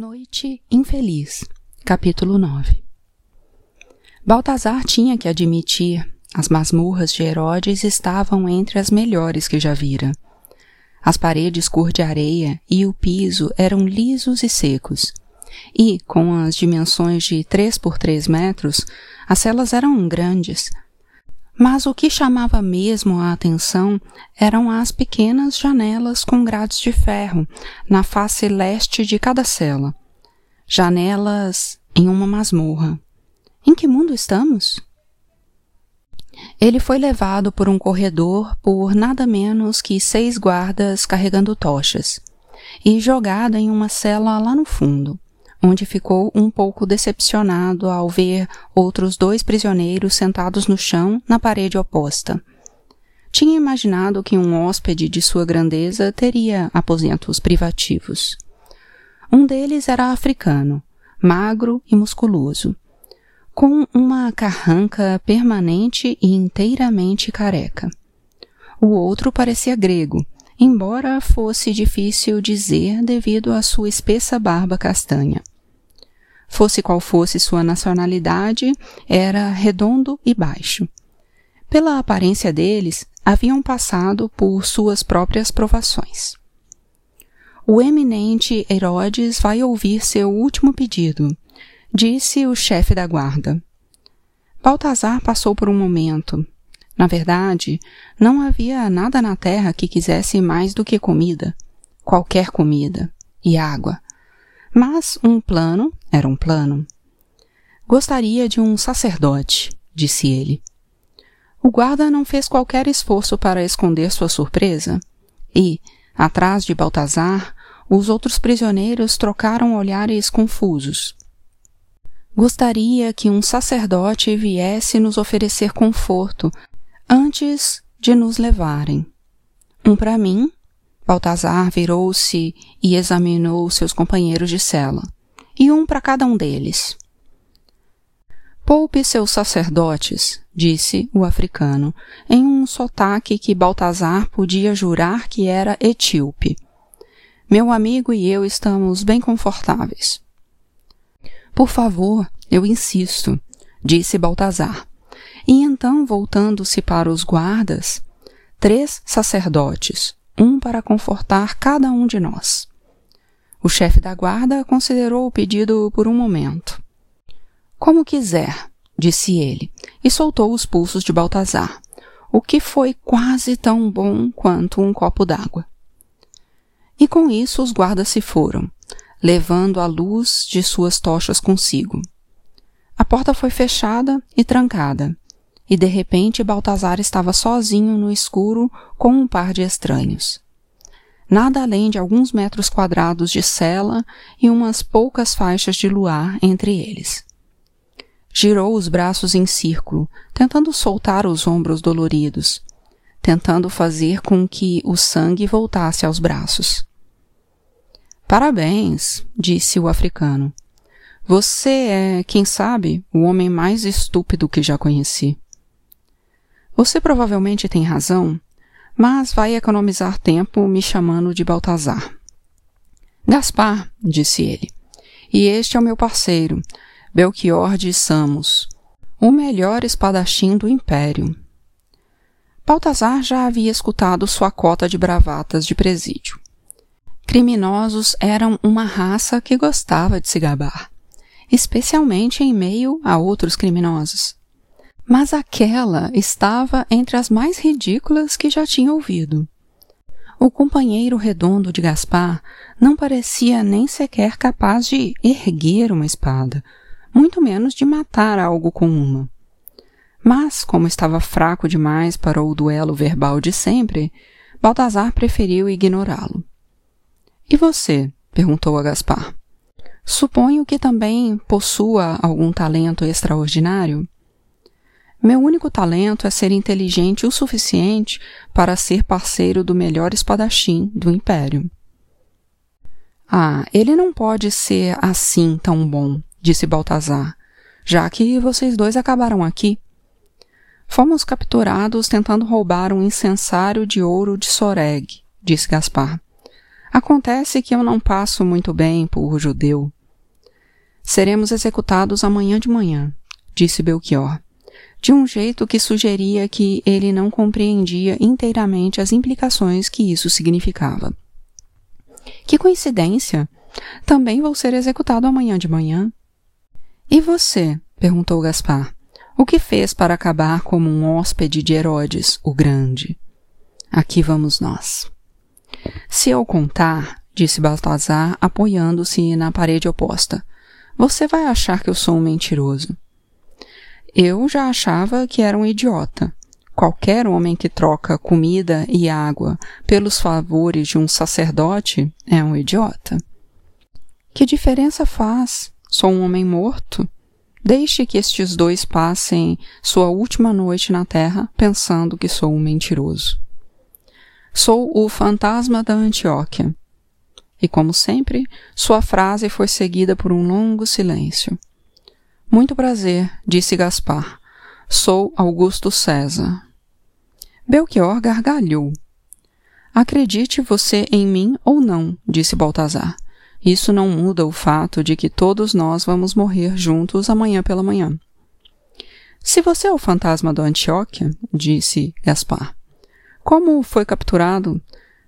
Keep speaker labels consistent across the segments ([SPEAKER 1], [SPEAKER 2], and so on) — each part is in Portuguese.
[SPEAKER 1] Noite Infeliz, capítulo 9 Baltazar tinha que admitir, as masmorras de Herodes estavam entre as melhores que já vira. As paredes cor de areia e o piso eram lisos e secos. E, com as dimensões de três por três metros, as celas eram grandes. Mas o que chamava mesmo a atenção eram as pequenas janelas com grades de ferro na face leste de cada cela. Janelas em uma masmorra. Em que mundo estamos? Ele foi levado por um corredor por nada menos que seis guardas carregando tochas e jogado em uma cela lá no fundo onde ficou um pouco decepcionado ao ver outros dois prisioneiros sentados no chão na parede oposta. Tinha imaginado que um hóspede de sua grandeza teria aposentos privativos. Um deles era africano, magro e musculoso, com uma carranca permanente e inteiramente careca. O outro parecia grego, embora fosse difícil dizer devido à sua espessa barba castanha. Fosse qual fosse sua nacionalidade, era redondo e baixo. Pela aparência deles, haviam passado por suas próprias provações. O eminente Herodes vai ouvir seu último pedido, disse o chefe da guarda. Baltazar passou por um momento, na verdade, não havia nada na terra que quisesse mais do que comida, qualquer comida, e água. Mas um plano era um plano. Gostaria de um sacerdote, disse ele. O guarda não fez qualquer esforço para esconder sua surpresa, e, atrás de Baltazar, os outros prisioneiros trocaram olhares confusos. Gostaria que um sacerdote viesse nos oferecer conforto antes de nos levarem. Um para mim, Baltazar virou-se e examinou seus companheiros de cela, e um para cada um deles. Poupe seus sacerdotes, disse o africano, em um sotaque que Baltazar podia jurar que era etíope. Meu amigo e eu estamos bem confortáveis. Por favor, eu insisto, disse Baltazar. E então, voltando-se para os guardas, três sacerdotes, um para confortar cada um de nós. O chefe da guarda considerou o pedido por um momento. Como quiser, disse ele, e soltou os pulsos de Baltazar, o que foi quase tão bom quanto um copo d'água. E com isso os guardas se foram, levando a luz de suas tochas consigo. A porta foi fechada e trancada, e de repente Baltazar estava sozinho no escuro com um par de estranhos. Nada além de alguns metros quadrados de cela e umas poucas faixas de luar entre eles. Girou os braços em círculo, tentando soltar os ombros doloridos, tentando fazer com que o sangue voltasse aos braços. Parabéns, disse o africano. Você é, quem sabe, o homem mais estúpido que já conheci. Você provavelmente tem razão, mas vai economizar tempo me chamando de Baltazar. Gaspar, disse ele, e este é o meu parceiro, Belchior de Samos, o melhor espadachim do império. Baltazar já havia escutado sua cota de bravatas de presídio. Criminosos eram uma raça que gostava de se gabar, especialmente em meio a outros criminosos mas aquela estava entre as mais ridículas que já tinha ouvido. O companheiro redondo de Gaspar não parecia nem sequer capaz de erguer uma espada, muito menos de matar algo com uma. Mas, como estava fraco demais para o duelo verbal de sempre, Baltazar preferiu ignorá-lo. E você? perguntou a Gaspar. Suponho que também possua algum talento extraordinário? Meu único talento é ser inteligente o suficiente para ser parceiro do melhor espadachim do império. Ah, ele não pode ser assim tão bom, disse Baltazar, já que vocês dois acabaram aqui. Fomos capturados tentando roubar um incensário de ouro de Soreg, disse Gaspar. Acontece que eu não passo muito bem por judeu. Seremos executados amanhã de manhã, disse Belchior, de um jeito que sugeria que ele não compreendia inteiramente as implicações que isso significava. Que coincidência! Também vou ser executado amanhã de manhã. E você? perguntou Gaspar. O que fez para acabar como um hóspede de Herodes, o Grande? Aqui vamos nós. Se eu contar, disse Baltazar, apoiando-se na parede oposta, você vai achar que eu sou um mentiroso. Eu já achava que era um idiota. Qualquer homem que troca comida e água pelos favores de um sacerdote é um idiota. Que diferença faz? Sou um homem morto. Deixe que estes dois passem sua última noite na terra pensando que sou um mentiroso. Sou o fantasma da Antioquia. E como sempre, sua frase foi seguida por um longo silêncio. Muito prazer, disse Gaspar. Sou Augusto César. Belchior gargalhou. Acredite você em mim ou não, disse Baltazar. Isso não muda o fato de que todos nós vamos morrer juntos amanhã pela manhã. Se você é o fantasma do Antioquia, disse Gaspar, como foi capturado?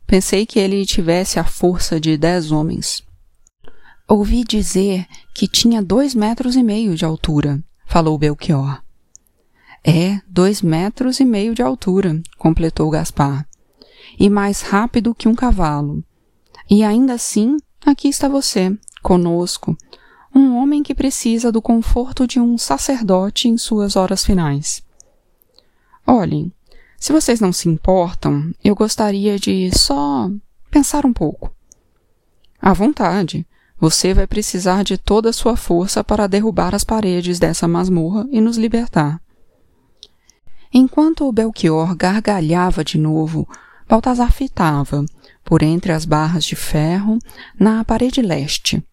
[SPEAKER 1] Pensei que ele tivesse a força de dez homens. Ouvi dizer que tinha dois metros e meio de altura, falou Belchior. É, dois metros e meio de altura, completou Gaspar. E mais rápido que um cavalo. E ainda assim Aqui está você, conosco, um homem que precisa do conforto de um sacerdote em suas horas finais. Olhem, se vocês não se importam, eu gostaria de só pensar um pouco. À vontade. Você vai precisar de toda a sua força para derrubar as paredes dessa masmorra e nos libertar. Enquanto o Belchior gargalhava de novo, Baltazar fitava, por entre as barras de ferro, na parede leste,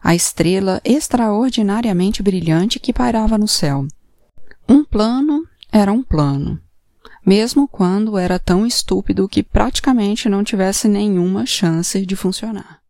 [SPEAKER 1] a estrela extraordinariamente brilhante que pairava no céu. Um plano era um plano, mesmo quando era tão estúpido que praticamente não tivesse nenhuma chance de funcionar.